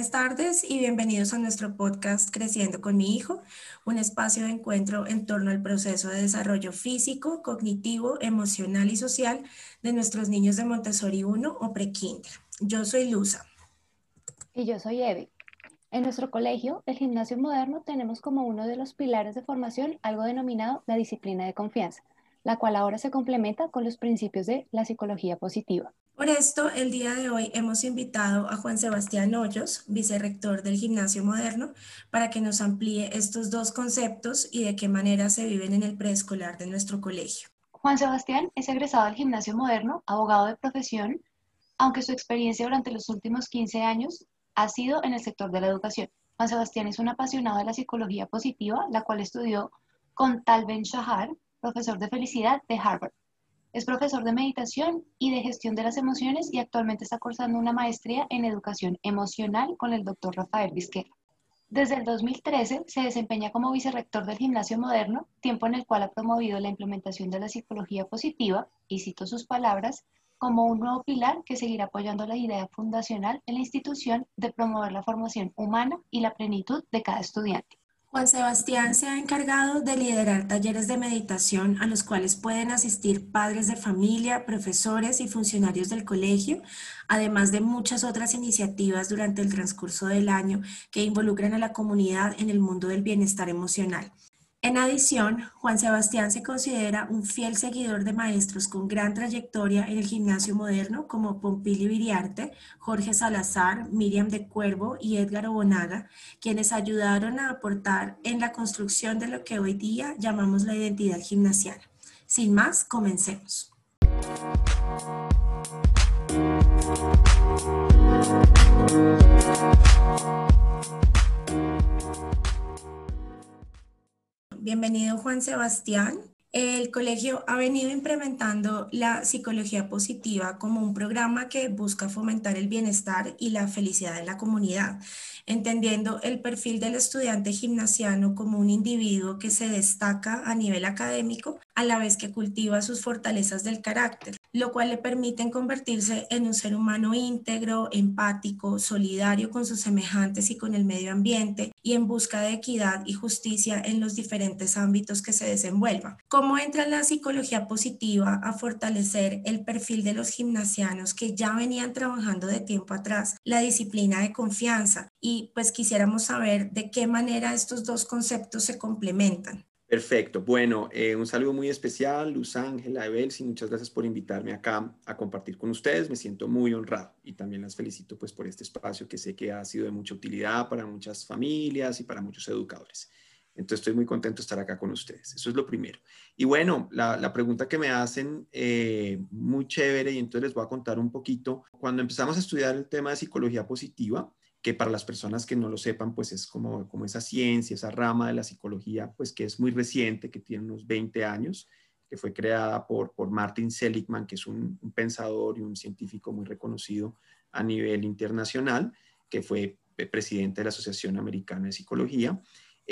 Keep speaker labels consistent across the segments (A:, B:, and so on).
A: Buenas tardes y bienvenidos a nuestro podcast Creciendo con mi hijo, un espacio de encuentro en torno al proceso de desarrollo físico, cognitivo, emocional y social de nuestros niños de Montessori 1 o prekinder. Yo soy Luza.
B: Y yo soy Evi. En nuestro colegio, el gimnasio moderno, tenemos como uno de los pilares de formación algo denominado la disciplina de confianza, la cual ahora se complementa con los principios de la psicología positiva.
A: Por esto, el día de hoy hemos invitado a Juan Sebastián Hoyos, vicerrector del Gimnasio Moderno, para que nos amplíe estos dos conceptos y de qué manera se viven en el preescolar de nuestro colegio.
B: Juan Sebastián es egresado del Gimnasio Moderno, abogado de profesión, aunque su experiencia durante los últimos 15 años ha sido en el sector de la educación. Juan Sebastián es un apasionado de la psicología positiva, la cual estudió con Tal Ben Shahar, profesor de felicidad de Harvard. Es profesor de meditación y de gestión de las emociones y actualmente está cursando una maestría en educación emocional con el doctor Rafael Vizquera. Desde el 2013 se desempeña como vicerrector del Gimnasio Moderno, tiempo en el cual ha promovido la implementación de la psicología positiva, y cito sus palabras, como un nuevo pilar que seguirá apoyando la idea fundacional en la institución de promover la formación humana y la plenitud de cada estudiante.
A: Juan Sebastián se ha encargado de liderar talleres de meditación a los cuales pueden asistir padres de familia, profesores y funcionarios del colegio, además de muchas otras iniciativas durante el transcurso del año que involucran a la comunidad en el mundo del bienestar emocional. En adición, Juan Sebastián se considera un fiel seguidor de maestros con gran trayectoria en el gimnasio moderno como Pompilio Viriarte, Jorge Salazar, Miriam de Cuervo y Edgar Obonaga, quienes ayudaron a aportar en la construcción de lo que hoy día llamamos la identidad gimnasiana. Sin más, comencemos. Bienvenido Juan Sebastián. El colegio ha venido implementando la psicología positiva como un programa que busca fomentar el bienestar y la felicidad en la comunidad, entendiendo el perfil del estudiante gimnasiano como un individuo que se destaca a nivel académico a la vez que cultiva sus fortalezas del carácter, lo cual le permite convertirse en un ser humano íntegro, empático, solidario con sus semejantes y con el medio ambiente y en busca de equidad y justicia en los diferentes ámbitos que se desenvuelvan. ¿Cómo entra la psicología positiva a fortalecer el perfil de los gimnasianos que ya venían trabajando de tiempo atrás la disciplina de confianza? Y pues quisiéramos saber de qué manera estos dos conceptos se complementan.
C: Perfecto. Bueno, eh, un saludo muy especial, Luz Ángela, Evelsi, muchas gracias por invitarme acá a compartir con ustedes. Me siento muy honrado y también las felicito pues por este espacio que sé que ha sido de mucha utilidad para muchas familias y para muchos educadores. Entonces estoy muy contento de estar acá con ustedes. Eso es lo primero. Y bueno, la, pregunta que me hacen, eh, muy chévere, y entonces les voy a contar un poquito. Cuando empezamos a estudiar el tema de psicología positiva, que para las personas que no lo sepan, pues es como, como esa ciencia, esa rama de la psicología, pues que es muy reciente, que tiene unos 20 años, que fue creada por, por Martin Seligman, que es un, pensador y un científico muy reconocido a nivel internacional, que fue presidente de la Asociación Americana de Psicología.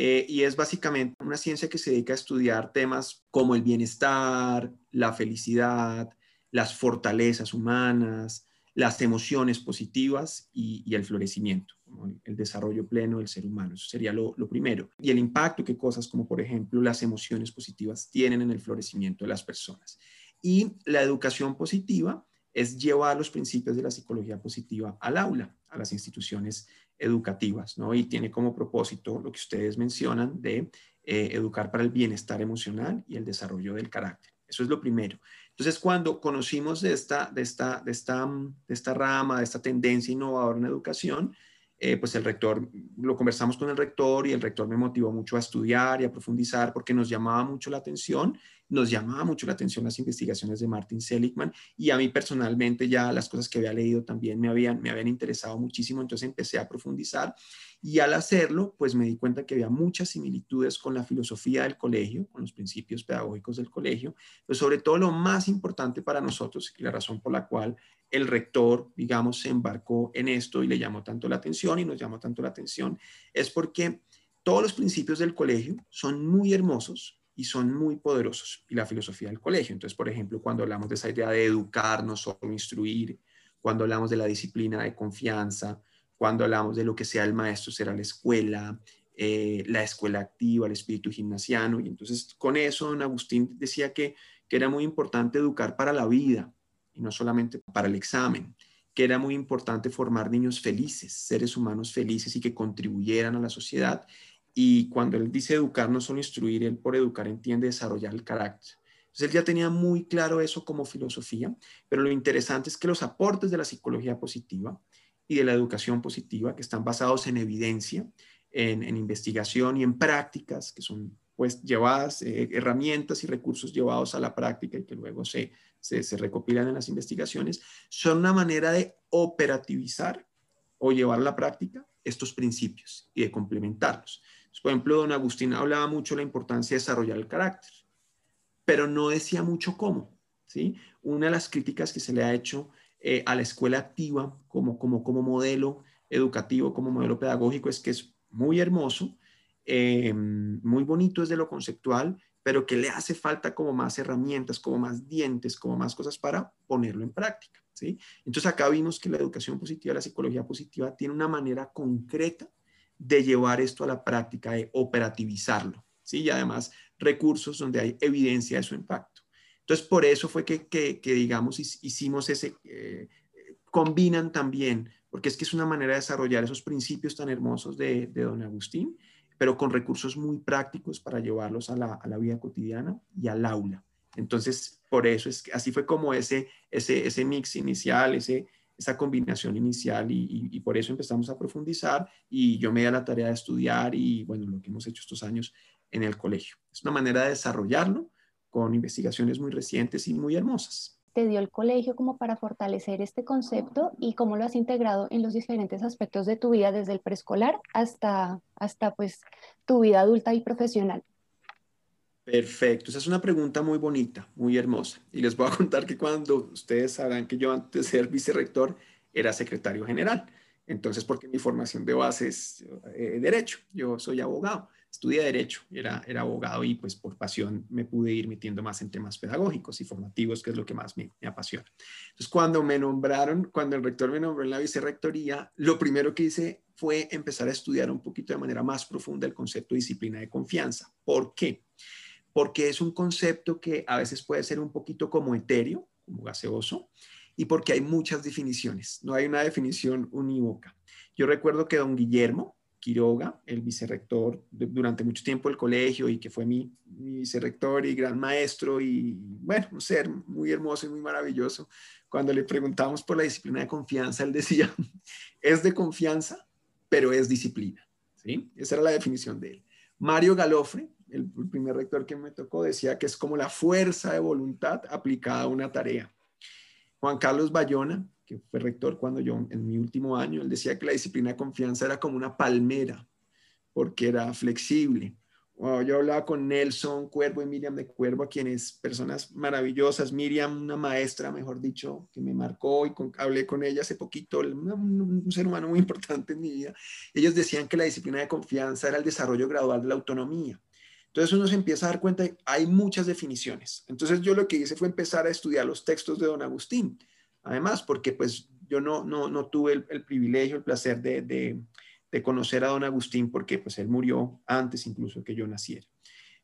C: Eh, y es básicamente una ciencia que se dedica a estudiar temas como el bienestar, la felicidad, las fortalezas humanas, las emociones positivas y, el florecimiento, el desarrollo pleno del ser humano. Eso sería lo, primero. Y el impacto que cosas como, por ejemplo, las emociones positivas tienen en el florecimiento de las personas. Y la educación positiva es llevar los principios de la psicología positiva al aula, a las instituciones educativas, ¿no? Y tiene como propósito lo que ustedes mencionan de eh, educar para el bienestar emocional y el desarrollo del carácter. Eso es lo primero. Entonces, cuando conocimos de esta, de esta, de esta, de esta rama, de esta tendencia innovadora en educación, eh, pues el rector, lo conversamos con el rector y el rector me motivó mucho a estudiar y a profundizar porque nos llamaba mucho la atención nos llamaba mucho la atención las investigaciones de Martin Seligman y a mí personalmente ya las cosas que había leído también me habían, me habían interesado muchísimo, entonces empecé a profundizar y al hacerlo, pues me di cuenta que había muchas similitudes con la filosofía del colegio, con los principios pedagógicos del colegio, pero sobre todo lo más importante para nosotros y la razón por la cual el rector, digamos, se embarcó en esto y le llamó tanto la atención y nos llamó tanto la atención, es porque todos los principios del colegio son muy hermosos, y son muy poderosos. Y la filosofía del colegio. Entonces, por ejemplo, cuando hablamos de esa idea de educar, no solo instruir, cuando hablamos de la disciplina de confianza, cuando hablamos de lo que sea el maestro, será la escuela, eh, la escuela activa, el espíritu gimnasiano. Y entonces con eso don Agustín decía que, que era muy importante educar para la vida y no solamente para el examen, que era muy importante formar niños felices, seres humanos felices y que contribuyeran a la sociedad. Y cuando él dice educar, no solo instruir, él por educar entiende desarrollar el carácter. Entonces él ya tenía muy claro eso como filosofía, pero lo interesante es que los aportes de la psicología positiva y de la educación positiva, que están basados en evidencia, en, investigación y en prácticas que son pues llevadas, eh, herramientas y recursos llevados a la práctica y que luego se, se, recopilan en las investigaciones, son una manera de operativizar o llevar a la práctica estos principios y de complementarlos. por ejemplo, don Agustín hablaba mucho de la importancia de desarrollar el carácter, pero no decía mucho cómo. ¿sí? Una de las críticas que se le ha hecho eh, a la escuela activa como, como, como modelo educativo, como modelo pedagógico, es que es muy hermoso, eh, muy bonito desde lo conceptual, pero que le hace falta como más herramientas, como más dientes, como más cosas para ponerlo en práctica. ¿sí? Entonces acá vimos que la educación positiva, la psicología positiva, tiene una manera concreta de llevar esto a la práctica, de operativizarlo. ¿sí? Y además recursos donde hay evidencia de su impacto. Entonces por eso fue que, que, digamos, hicimos ese, eh, combinan también porque es que es una manera de desarrollar esos principios tan hermosos de, don Agustín, pero con recursos muy prácticos para llevarlos a la, vida cotidiana y al aula. Entonces, por eso es que así fue como ese, ese, ese mix inicial, ese, esa combinación inicial y, y, por eso empezamos a profundizar y yo me di a la tarea de estudiar y bueno, lo que hemos hecho estos años en el colegio. Es una manera de desarrollarlo con investigaciones muy recientes y muy hermosas
B: te dio el colegio como para fortalecer este concepto y cómo lo has integrado en los diferentes aspectos de tu vida, desde el preescolar hasta, hasta pues tu vida adulta y profesional?
C: Perfecto, esa es una pregunta muy bonita, muy hermosa. Y les voy a contar que cuando ustedes sabrán que yo antes de ser vicerrector era secretario general. Entonces, porque mi formación de base es eh, derecho, yo soy abogado estudié Derecho, era, era abogado y pues por pasión me pude ir metiendo más en temas pedagógicos y formativos, que es lo que más me, apasiona. Entonces, cuando me nombraron, cuando el rector me nombró en la vicerrectoría, lo primero que hice fue empezar a estudiar un poquito de manera más profunda el concepto disciplina de confianza. ¿Por qué? Porque es un concepto que a veces puede ser un poquito como etéreo, como gaseoso, y porque hay muchas definiciones, no hay una definición unívoca. Yo recuerdo que don Guillermo, Quiroga, el vicerrector durante mucho tiempo del colegio y que fue mi, vicerrector y gran maestro y bueno, un ser muy hermoso y muy maravilloso. Cuando le preguntamos por la disciplina de confianza, él decía, es de confianza, pero es disciplina. ¿sí? Esa era la definición de él. Mario Galofre, el primer rector que me tocó, decía que es como la fuerza de voluntad aplicada a una tarea. Juan Carlos Bayona, que fue rector cuando yo, en mi último año, él decía que la disciplina de confianza era como una palmera, porque era flexible. yo hablaba con Nelson Cuervo y Miriam de Cuervo, a quienes personas maravillosas. Miriam, una maestra, mejor dicho, que me marcó y hablé con ella hace poquito, un, ser humano muy importante en mi vida. Ellos decían que la disciplina de confianza era el desarrollo gradual de la autonomía. Entonces uno se empieza a dar cuenta hay muchas definiciones. Entonces yo lo que hice fue empezar a estudiar los textos de don Agustín además, porque pues yo no, no, no tuve el, privilegio, el placer de, de, de, conocer a don Agustín, porque pues él murió antes incluso que yo naciera.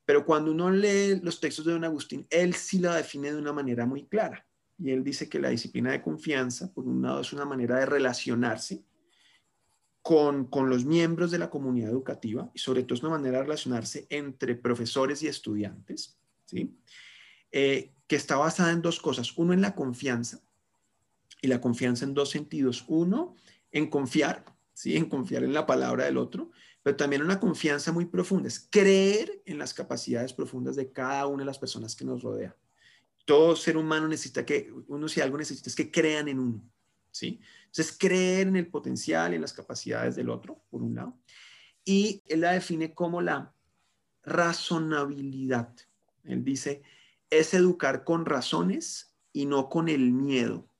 C: Pero cuando uno lee los textos de don Agustín, él sí la define de una manera muy clara. Y él dice que la disciplina de confianza, por un lado, es una manera de relacionarse con, con los miembros de la comunidad educativa y sobre todo es una manera de relacionarse entre profesores y estudiantes, ¿sí? Eh, que está basada en dos cosas. Uno, en la confianza, y la confianza en dos sentidos. Uno, en confiar, ¿sí? en confiar en la palabra del otro, pero también una confianza muy profunda, es creer en las capacidades profundas de cada una de las personas que nos rodea. Todo ser humano necesita que, uno si algo necesita es que crean en uno, ¿sí? Entonces, creer en el potencial y en las capacidades del otro, por un lado. Y él la define como la razonabilidad. Él dice, es educar con razones y no con el miedo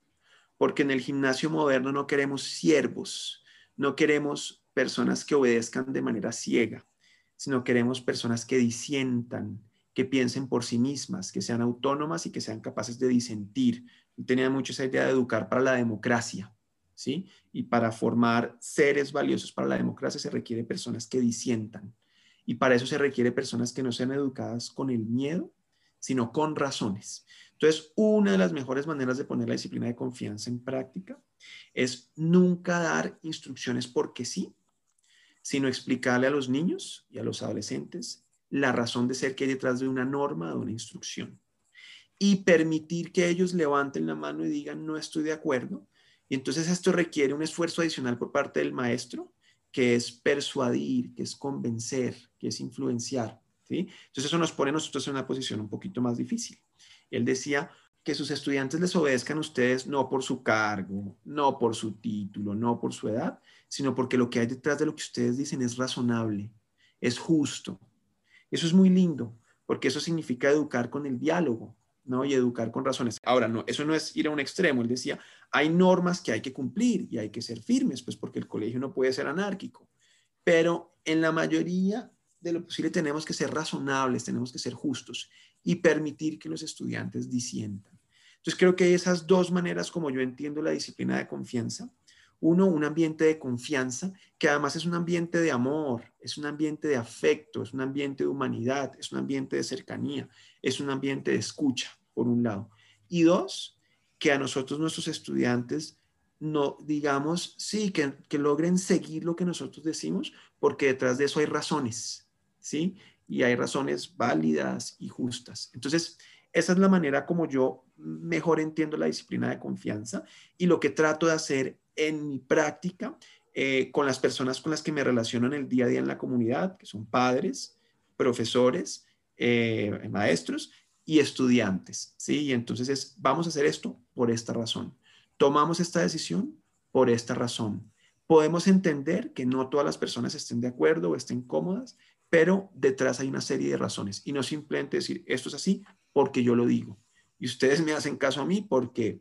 C: porque en el gimnasio moderno no queremos siervos, no queremos personas que obedezcan de manera ciega, sino queremos personas que disientan, que piensen por sí mismas, que sean autónomas y que sean capaces de disentir. Tenía mucho esa idea de educar para la democracia, ¿sí? Y para formar seres valiosos para la democracia se requiere personas que disientan. Y para eso se requiere personas que no sean educadas con el miedo, sino con razones. Entonces, una de las mejores maneras de poner la disciplina de confianza en práctica es nunca dar instrucciones porque sí, sino explicarle a los niños y a los adolescentes la razón de ser que hay detrás de una norma, de una instrucción. Y permitir que ellos levanten la mano y digan, no estoy de acuerdo. Y entonces esto requiere un esfuerzo adicional por parte del maestro, que es persuadir, que es convencer, que es influenciar. ¿sí? Entonces eso nos pone a nosotros en una posición un poquito más difícil. Él decía que sus estudiantes les obedezcan a ustedes no por su cargo, no por su título, no por su edad, sino porque lo que hay detrás de lo que ustedes dicen es razonable, es justo. Eso es muy lindo, porque eso significa educar con el diálogo, ¿no? Y educar con razones. Ahora, no, eso no es ir a un extremo. Él decía, hay normas que hay que cumplir y hay que ser firmes, pues porque el colegio no puede ser anárquico. Pero en la mayoría de lo posible tenemos que ser razonables, tenemos que ser justos y permitir que los estudiantes disientan. Entonces creo que esas dos maneras como yo entiendo la disciplina de confianza. Uno, un ambiente de confianza, que además es un ambiente de amor, es un ambiente de afecto, es un ambiente de humanidad, es un ambiente de cercanía, es un ambiente de escucha, por un lado. Y dos, que a nosotros, nuestros estudiantes, no digamos, sí, que, que logren seguir lo que nosotros decimos, porque detrás de eso hay razones, ¿sí? Y hay razones válidas y justas. Entonces, esa es la manera como yo mejor entiendo la disciplina de confianza y lo que trato de hacer en mi práctica eh, con las personas con las que me relaciono en el día a día en la comunidad, que son padres, profesores, eh, maestros y estudiantes. ¿sí? Y entonces es, vamos a hacer esto por esta razón. Tomamos esta decisión por esta razón. Podemos entender que no todas las personas estén de acuerdo o estén cómodas, pero detrás hay una serie de razones y no simplemente decir esto es así porque yo lo digo. Y ustedes me hacen caso a mí porque,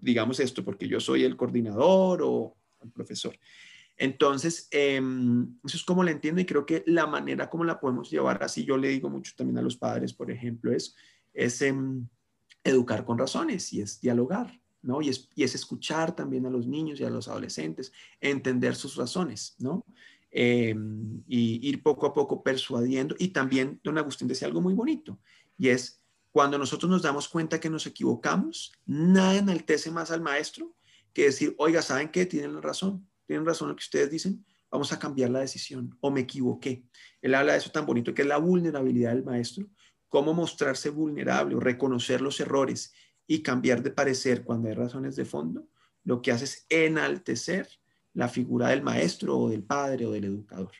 C: digamos esto, porque yo soy el coordinador o el profesor. Entonces, em, eso es como lo entiendo y creo que la manera como la podemos llevar así, yo le digo mucho también a los padres, por ejemplo, es, es em, educar con razones y es dialogar, ¿no? Y es, y es escuchar también a los niños y a los adolescentes, entender sus razones, ¿no? Eh, y ir poco a poco persuadiendo. Y también don Agustín decía algo muy bonito, y es cuando nosotros nos damos cuenta que nos equivocamos, nada enaltece más al maestro que decir, oiga, ¿saben qué? Tienen razón, tienen razón lo que ustedes dicen, vamos a cambiar la decisión o me equivoqué. Él habla de eso tan bonito que es la vulnerabilidad del maestro, cómo mostrarse vulnerable o reconocer los errores y cambiar de parecer cuando hay razones de fondo, lo que hace es enaltecer la figura del maestro o del padre o del educador.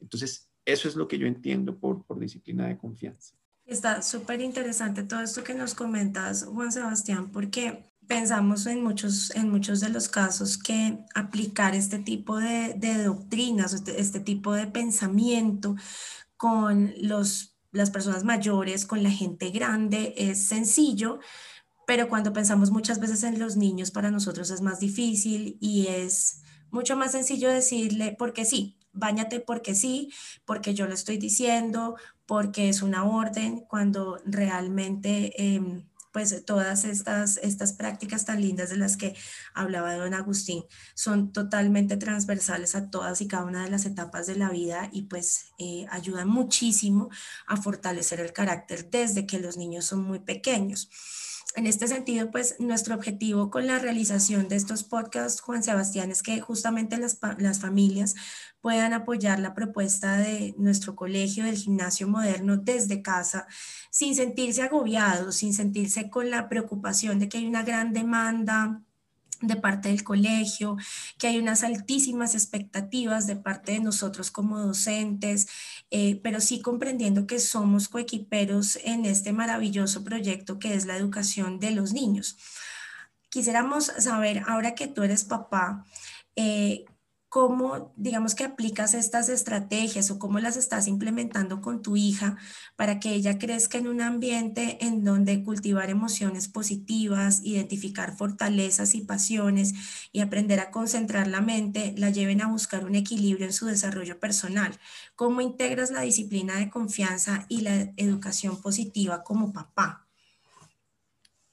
C: Entonces, eso es lo que yo entiendo por, por disciplina de confianza.
A: Está súper interesante todo esto que nos comentas, Juan Sebastián, porque pensamos en muchos, en muchos de los casos que aplicar este tipo de, de doctrinas, este, este, tipo de pensamiento con los, las personas mayores, con la gente grande, es sencillo, pero cuando pensamos muchas veces en los niños, para nosotros es más difícil y es mucho más sencillo decirle, porque sí, bañate porque sí, porque yo lo estoy diciendo, porque es una orden, cuando realmente... Em, pues todas estas, estas prácticas tan lindas de las que hablaba don Agustín son totalmente transversales a todas y cada una de las etapas de la vida y pues eh, ayudan muchísimo a fortalecer el carácter desde que los niños son muy pequeños. En este sentido, pues nuestro objetivo con la realización de estos podcasts, Juan Sebastián, es que justamente las, las familias puedan apoyar la propuesta de nuestro colegio del gimnasio moderno desde casa, sin sentirse agobiados, sin sentirse con la preocupación de que hay una gran demanda de parte del colegio, que hay unas altísimas expectativas de parte de nosotros como docentes, eh, pero sí comprendiendo que somos coequiperos en este maravilloso proyecto que es la educación de los niños. Quisiéramos saber, ahora que tú eres papá, eh, cómo, digamos que aplicas estas estrategias o cómo las estás implementando con tu hija para que ella crezca en un ambiente en donde cultivar emociones positivas, identificar fortalezas y pasiones y aprender a concentrar la mente la lleven a buscar un equilibrio en su desarrollo personal. ¿Cómo integras la disciplina de confianza y la educación positiva como papá?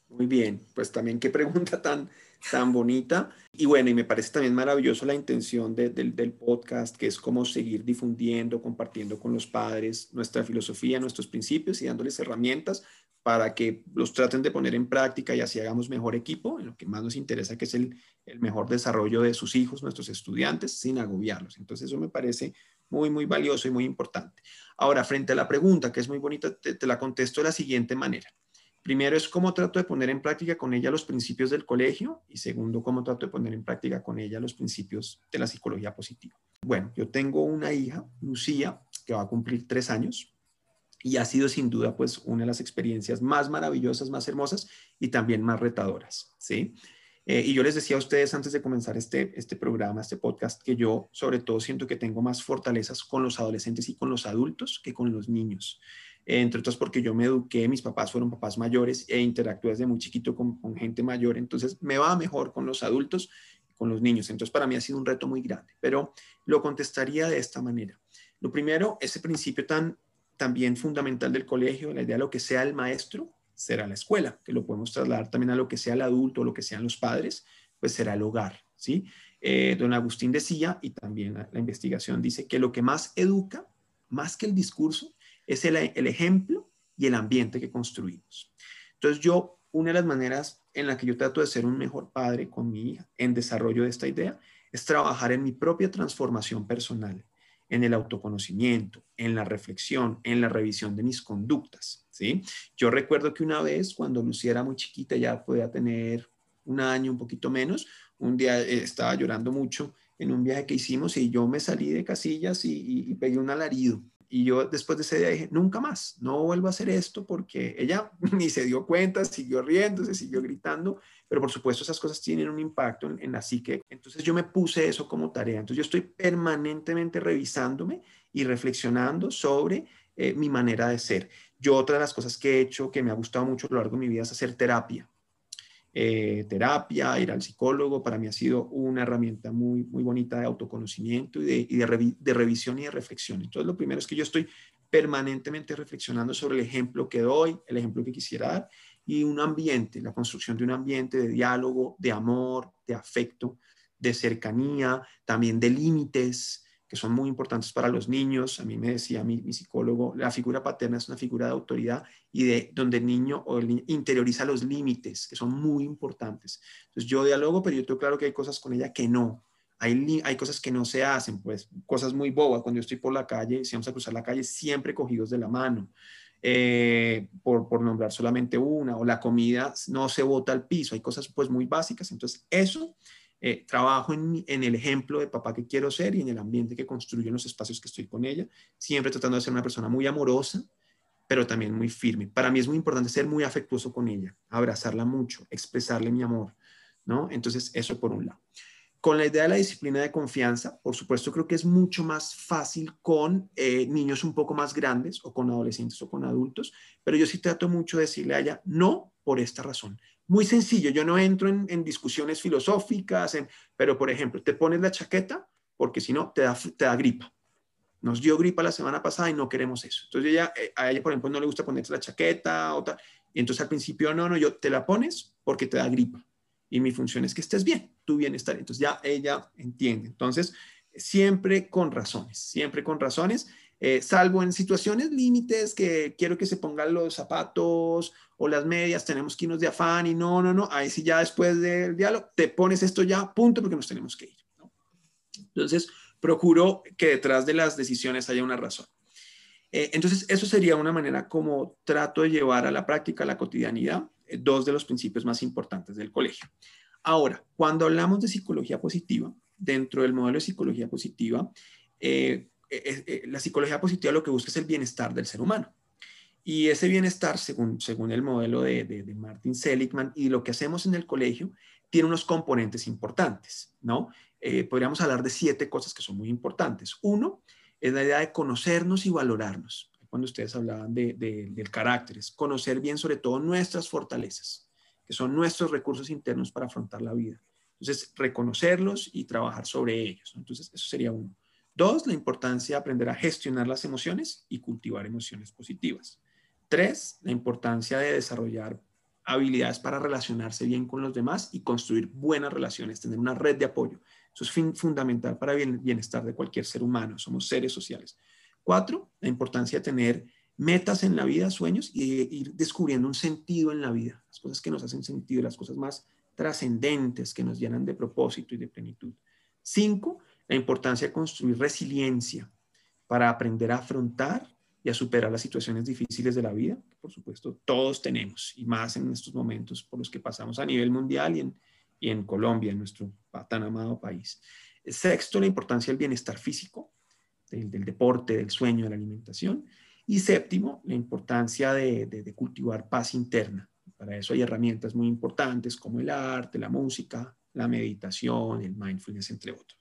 C: Muy bien, pues también qué pregunta tan tan bonita. Y bueno, y me parece también maravilloso la intención del, podcast, que es como seguir difundiendo, compartiendo con los padres nuestra filosofía, nuestros principios y dándoles herramientas para que los traten de poner en práctica y así hagamos mejor equipo, en lo que más nos interesa, que es el, mejor desarrollo de sus hijos, nuestros estudiantes, sin agobiarlos. Entonces, eso me parece muy, muy valioso y muy importante. Ahora, frente a la pregunta, que es muy bonita, te la contesto de la siguiente manera. Primero es cómo trato de poner en práctica con ella los principios del colegio y segundo, cómo trato de poner en práctica con ella los principios de la psicología positiva. Bueno, yo tengo una hija, Lucía, que va a cumplir tres años y ha sido sin duda pues una de las experiencias más maravillosas, más hermosas y también más retadoras, ¿sí? Eh, y yo les decía a ustedes antes de comenzar este, este programa, este podcast, que yo sobre todo siento que tengo más fortalezas con los adolescentes y con los adultos que con los niños entre otras porque yo me eduqué, mis papás fueron papás mayores e interactué desde muy chiquito con, gente mayor, entonces me va mejor con los adultos con los niños. Entonces para mí ha sido un reto muy grande, pero lo contestaría de esta manera. Lo primero, ese principio tan también fundamental del colegio, la idea de lo que sea el maestro, será la escuela, que lo podemos trasladar también a lo que sea el adulto, o lo que sean los padres, pues será el hogar, ¿sí? Eh, don Agustín decía, y también la investigación dice, que lo que más educa, más que el discurso, es el, ejemplo y el ambiente que construimos. Entonces yo, una de las maneras en la que yo trato de ser un mejor padre con mi hija en desarrollo de esta idea es trabajar en mi propia transformación personal, en el autoconocimiento, en la reflexión, en la revisión de mis conductas, ¿sí? Yo recuerdo que una vez cuando Lucía era muy chiquita, ya podía tener un año, un poquito menos, un día eh, estaba llorando mucho en un viaje que hicimos y yo me salí de casillas y, y pegué un alarido y yo después de ese día dije, nunca más, no vuelvo a hacer esto porque ella ni se dio cuenta, siguió riendo, se siguió gritando, pero por supuesto esas cosas tienen un impacto en, la psique. Entonces yo me puse eso como tarea. Entonces yo estoy permanentemente revisándome y reflexionando sobre eh, mi manera de ser. Yo otra de las cosas que he hecho que me ha gustado mucho a lo largo de mi vida es hacer terapia. Eh, terapia, ir al psicólogo, para mí ha sido una herramienta muy, muy bonita de autoconocimiento y, de, de, de, revisión y de reflexión. Entonces, lo primero es que yo estoy permanentemente reflexionando sobre el ejemplo que doy, el ejemplo que quisiera dar y un ambiente, la construcción de un ambiente de diálogo, de amor, de afecto, de cercanía, también de límites, que son muy importantes para los niños. A mí me decía mi, mi, psicólogo, la figura paterna es una figura de autoridad y de donde el niño o el niño interioriza los límites, que son muy importantes. Entonces yo dialogo, pero yo tengo claro que hay cosas con ella que no. Hay, hay cosas que no se hacen, pues cosas muy bobas. Cuando yo estoy por la calle, si vamos a cruzar la calle, siempre cogidos de la mano. Eh, por, por, nombrar solamente una, o la comida no se bota al piso, hay cosas pues muy básicas, entonces eso eh, trabajo en, el ejemplo de papá que quiero ser y en el ambiente que construyo en los espacios que estoy con ella, siempre tratando de ser una persona muy amorosa, pero también muy firme. Para mí es muy importante ser muy afectuoso con ella, abrazarla mucho, expresarle mi amor, ¿no? Entonces, eso por un lado. Con la idea de la disciplina de confianza, por supuesto, creo que es mucho más fácil con eh, niños un poco más grandes o con adolescentes o con adultos, pero yo sí trato mucho de decirle a ella, no por esta razón. Muy sencillo, yo no entro en, discusiones filosóficas, pero por ejemplo, te pones la chaqueta porque si no te da, te da gripa. Nos dio gripa la semana pasada y no queremos eso. Entonces ella, eh, a ella, por ejemplo, no le gusta ponerse la chaqueta o entonces al principio, no, no, yo te la pones porque te da gripa. Y mi función es que estés bien, tu bienestar. Entonces ya ella entiende. Entonces, siempre con razones, siempre con razones. Eh, salvo en situaciones límites que quiero que se pongan los zapatos o las medias, tenemos que irnos de afán y no, no, no, ahí sí ya después del diálogo te pones esto ya, punto, porque nos tenemos que ir. Entonces, procuro que detrás de las decisiones haya una razón. Eh, entonces, eso sería una manera como trato de llevar a la práctica, a la cotidianidad, eh, dos de los principios más importantes del colegio. Ahora, cuando hablamos de psicología positiva, dentro del modelo de psicología positiva, eh, eh, eh, la psicología positiva lo que busca es el bienestar del ser humano. Y ese bienestar, según, según el modelo de, de, Martin Seligman y lo que hacemos en el colegio, tiene unos componentes importantes, ¿no? Eh, podríamos hablar de siete cosas que son muy importantes. Uno es la idea de conocernos y valorarnos. Cuando ustedes hablaban de, del carácter, es conocer bien sobre todo nuestras fortalezas, que son nuestros recursos internos para afrontar la vida. Entonces, reconocerlos y trabajar sobre ellos. Entonces, eso sería uno. Dos, la importancia de aprender a gestionar las emociones y cultivar emociones positivas. Tres, la importancia de desarrollar habilidades para relacionarse bien con los demás y construir buenas relaciones, tener una red de apoyo. Eso es fundamental para el bienestar de cualquier ser humano. Somos seres sociales. Cuatro, la importancia de tener metas en la vida, sueños y ir descubriendo un sentido en la vida, las cosas que nos hacen sentido, las cosas más trascendentes que nos llenan de propósito y de plenitud. Cinco, la importancia de construir resiliencia para aprender a afrontar y a superar las situaciones difíciles de la vida, que por supuesto todos tenemos, y más en estos momentos por los que pasamos a nivel mundial y en, y en Colombia, en nuestro tan amado país. Sexto, la importancia del bienestar físico, del, deporte, del sueño, de la alimentación. Y séptimo, la importancia de, de, cultivar paz interna. Para eso hay herramientas muy importantes como el arte, la música, la meditación, el mindfulness, entre otros.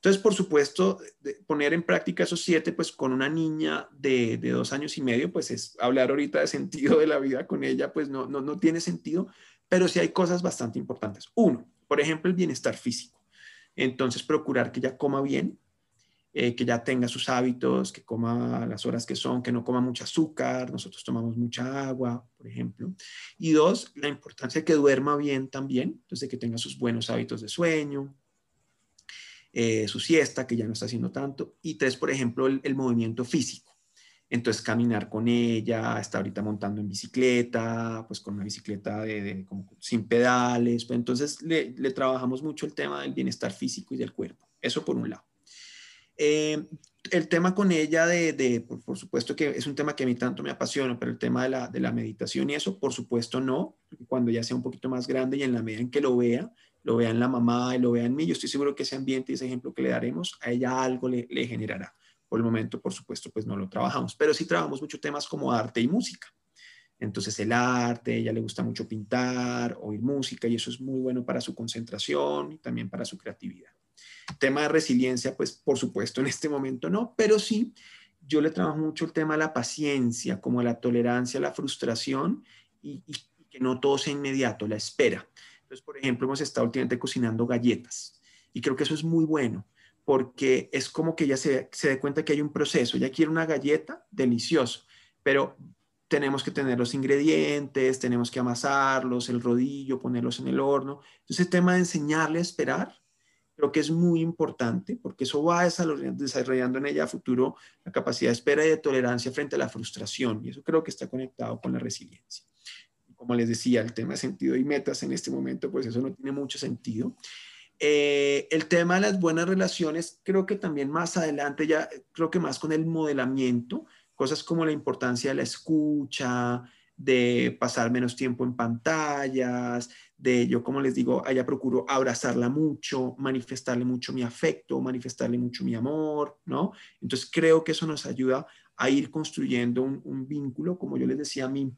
C: Entonces, por supuesto, poner en práctica esos siete, pues con una niña de, dos años y medio, pues es hablar ahorita de sentido de la vida con ella, pues no, no, no tiene sentido, pero sí hay cosas bastante importantes. Uno, por ejemplo, el bienestar físico. Entonces, procurar que ella coma bien, eh, que ya tenga sus hábitos, que coma las horas que son, que no coma mucho azúcar, nosotros tomamos mucha agua, por ejemplo. Y dos, la importancia de que duerma bien también, entonces que tenga sus buenos hábitos de sueño, eh, su siesta, que ya no está haciendo tanto. Y tres, por ejemplo, el, movimiento físico. Entonces, caminar con ella, está ahorita montando en bicicleta, pues con una bicicleta de, sin pedales. Pues entonces, le, trabajamos mucho el tema del bienestar físico y del cuerpo. Eso por un lado. Eh, el tema con ella de, por, supuesto que es un tema que a mí tanto me apasiona, pero el tema de la, de la meditación y eso, por supuesto no, cuando ya sea un poquito más grande y en la medida en que lo vea, lo vea en la mamá y lo vea en mí, yo estoy seguro que ese ambiente y ese ejemplo que le daremos, a ella algo le, le generará. Por el momento, por supuesto, pues no lo trabajamos, pero sí trabajamos mucho temas como arte y música. Entonces el arte, ella le gusta mucho pintar, oír música y eso es muy bueno para su concentración y también para su creatividad. Tema de resiliencia, pues por supuesto en este momento no, pero sí, yo le trabajo mucho el tema de la paciencia, como la tolerancia, la frustración y, que no todo sea inmediato, la espera. Entonces, por ejemplo, hemos estado últimamente cocinando galletas y creo que eso es muy bueno porque es como que ella se, se dé cuenta que hay un proceso, ella quiere una galleta delicioso, pero tenemos que tener los ingredientes, tenemos que amasarlos, el rodillo, ponerlos en el horno. Entonces, el tema de enseñarle a esperar Creo que es muy importante porque eso va desarrollando en ella a futuro la capacidad de espera y de tolerancia frente a la frustración y eso creo que está conectado con la resiliencia. Como les decía, el tema de sentido y metas en este momento, pues eso no tiene mucho sentido. Eh, el tema de las buenas relaciones, creo que también más adelante, ya creo que más con el modelamiento, cosas como la importancia de la escucha, de pasar menos tiempo en pantallas, de yo, como les digo, allá procuro abrazarla mucho, manifestarle mucho mi afecto, manifestarle mucho mi amor, ¿no? Entonces creo que eso nos ayuda a ir construyendo un, vínculo, como yo les decía a mi,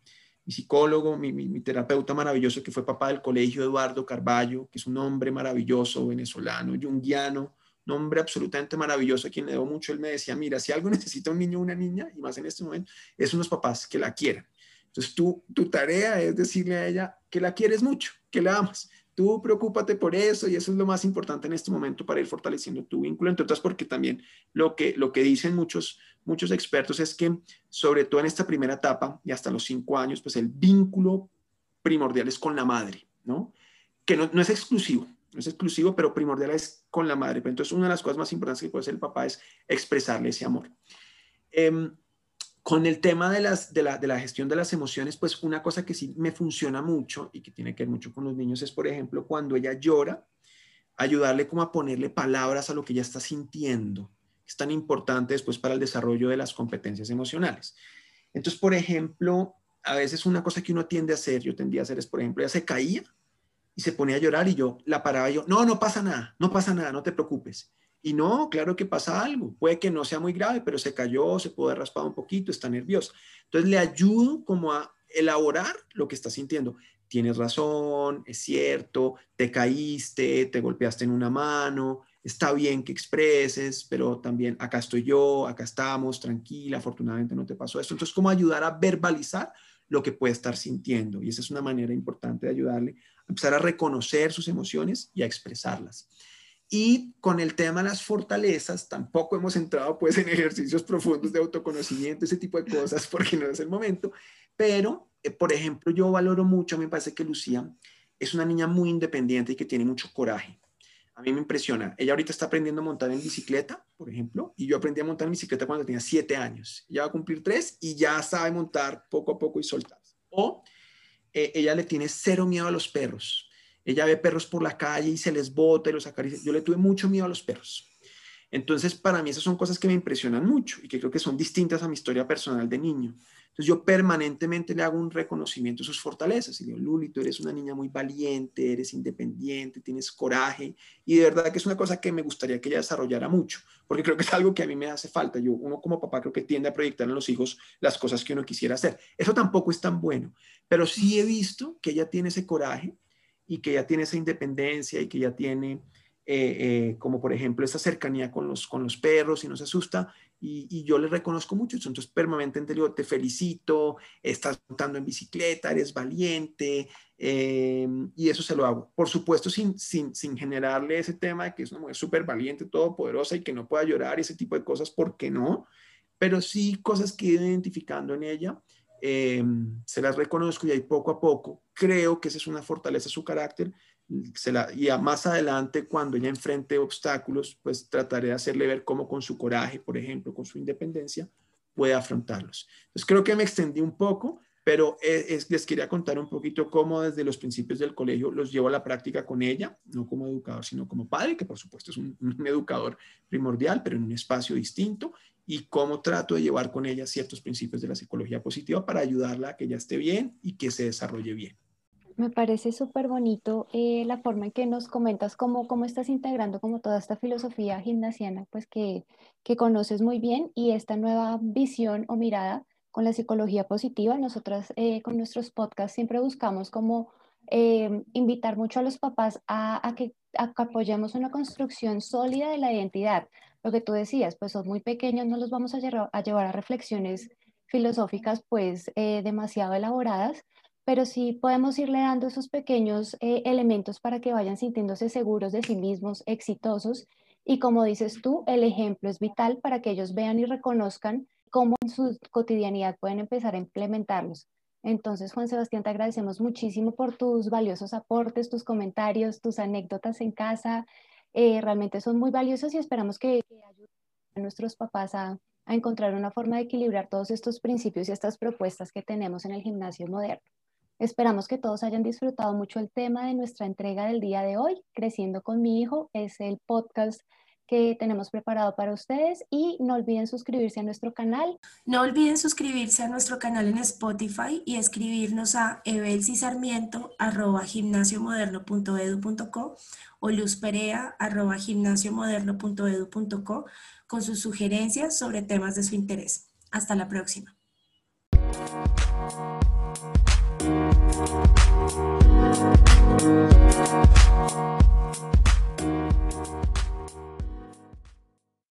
C: mi psicólogo, mi, terapeuta maravilloso, que fue papá del colegio Eduardo Carballo, que es un hombre maravilloso, venezolano, yunguiano, un hombre absolutamente maravilloso a quien le debo mucho. Él me decía, mira, si algo necesita un niño o una niña, y más en este momento, es unos papás que la quieran. Entonces, tú, tu tarea es decirle a ella que la quieres mucho, que la amas. Tú preocúpate por eso y eso es lo más importante en este momento para ir fortaleciendo tu vínculo, entre otras porque también lo que, lo que dicen muchos, muchos expertos es que sobre todo en esta primera etapa y hasta los cinco años, pues el vínculo primordial es con la madre, ¿no? Que no, no es exclusivo, no es exclusivo, pero primordial es con la madre. Pero entonces una de las cosas más importantes que puede hacer el papá es expresarle ese amor. Eh, con el tema de, las, de, la, de la gestión de las emociones, pues una cosa que sí me funciona mucho y que tiene que ver mucho con los niños es, por ejemplo, cuando ella llora, ayudarle como a ponerle palabras a lo que ella está sintiendo. Es tan importante después para el desarrollo de las competencias emocionales. Entonces, por ejemplo, a veces una cosa que uno tiende a hacer, yo tendía a hacer es, por ejemplo, ella se caía y se ponía a llorar y yo la paraba y yo, no, no pasa nada, no pasa nada, no te preocupes. Y no, claro que pasa algo. Puede que no sea muy grave, pero se cayó, se puede raspar un poquito, está nerviosa. Entonces le ayudo como a elaborar lo que está sintiendo. Tienes razón, es cierto, te caíste, te golpeaste en una mano, está bien que expreses, pero también acá estoy yo, acá estamos, tranquila, afortunadamente no te pasó esto. Entonces, ¿cómo ayudar a verbalizar lo que puede estar sintiendo? Y esa es una manera importante de ayudarle a empezar a reconocer sus emociones y a expresarlas. Y con el tema de las fortalezas, tampoco hemos entrado pues en ejercicios profundos de autoconocimiento, ese tipo de cosas, porque no es el momento, pero eh, por ejemplo, yo valoro mucho, me parece que Lucía es una niña muy independiente y que tiene mucho coraje. A mí me impresiona. Ella ahorita está aprendiendo a montar en bicicleta, por ejemplo, y yo aprendí a montar en bicicleta cuando tenía siete años. Ya va a cumplir tres y ya sabe montar poco a poco y soltar. O eh, ella le tiene cero miedo a los perros. Ella ve perros por la calle y se les bota y los acaricia. Yo le tuve mucho miedo a los perros. Entonces, para mí esas son cosas que me impresionan mucho y que creo que son distintas a mi historia personal de niño. Entonces yo permanentemente le hago un reconocimiento de sus fortalezas y digo, Luli, tú eres una niña muy valiente, eres independiente, tienes coraje y de verdad que es una cosa que me gustaría que ella desarrollara mucho, porque creo que es algo que a mí me hace falta. Yo, como papá creo que tiende a proyectar en los hijos las cosas que uno quisiera hacer. Eso tampoco es tan bueno, pero sí he visto que ella tiene ese coraje y que ella tiene esa independencia y que ella tiene eh, eh, como por ejemplo esa cercanía con los, con los perros y no se asusta y, yo le reconozco mucho Entonces, permanentemente digo, te felicito, estás montando en bicicleta, eres valiente, eh, y eso se lo hago. Por supuesto, sin, sin, sin, generarle ese tema de que es una mujer súper valiente, todopoderosa y que no pueda llorar y ese tipo de cosas, ¿por qué no? Pero sí cosas que he ido identificando en ella, eh, se las reconozco y ahí poco a poco creo que esa es una fortaleza de su carácter y más adelante, cuando ella enfrente obstáculos, pues trataré de hacerle ver cómo con su coraje, por ejemplo, con su independencia, puede afrontarlos. Entonces creo que me extendí un poco, pero les quería contar un poquito cómo desde los principios del colegio los llevo a la práctica con ella, no como educador, sino como padre, que por supuesto es un, un educador primordial, pero en un espacio distinto, y cómo trato de llevar con ella ciertos principios de la psicología positiva para ayudarla a que ella esté bien y que se desarrolle bien.
B: Me parece súper bonito eh, la forma en que nos comentas cómo, cómo estás integrando como toda esta filosofía gimnasiana, pues que, que conoces muy bien y esta nueva visión o mirada con la psicología positiva. Nosotras eh, con nuestros podcasts siempre buscamos como eh, invitar mucho a los papás a, a, que, apoyemos una construcción sólida de la identidad. Lo que tú decías, pues son muy pequeños, no los vamos a, llevar a, llevar a reflexiones filosóficas pues demasiado elaboradas, pero sí podemos irle dando esos pequeños eh, elementos para que vayan sintiéndose seguros de sí mismos, exitosos. Y como dices tú, el ejemplo es vital para que ellos vean y reconozcan cómo en su cotidianidad pueden empezar a implementarlos. Entonces, Juan Sebastián, te agradecemos muchísimo por tus valiosos aportes, tus comentarios, tus anécdotas en casa. Eh, realmente son muy valiosos y esperamos que, ayuden a nuestros papás a encontrar una forma de equilibrar todos estos principios y estas propuestas que tenemos en el gimnasio moderno. Esperamos que todos hayan disfrutado mucho el tema de nuestra entrega del día de hoy. Creciendo con mi hijo es el podcast que tenemos preparado para ustedes y no olviden suscribirse a nuestro canal.
A: No olviden suscribirse a nuestro canal en Spotify y escribirnos a evelsisarmiento.gimnasiomoderno.edu.co o luzperea.gimnasiomoderno.edu.co con sus sugerencias sobre temas de su interés. Hasta la próxima. Thank you.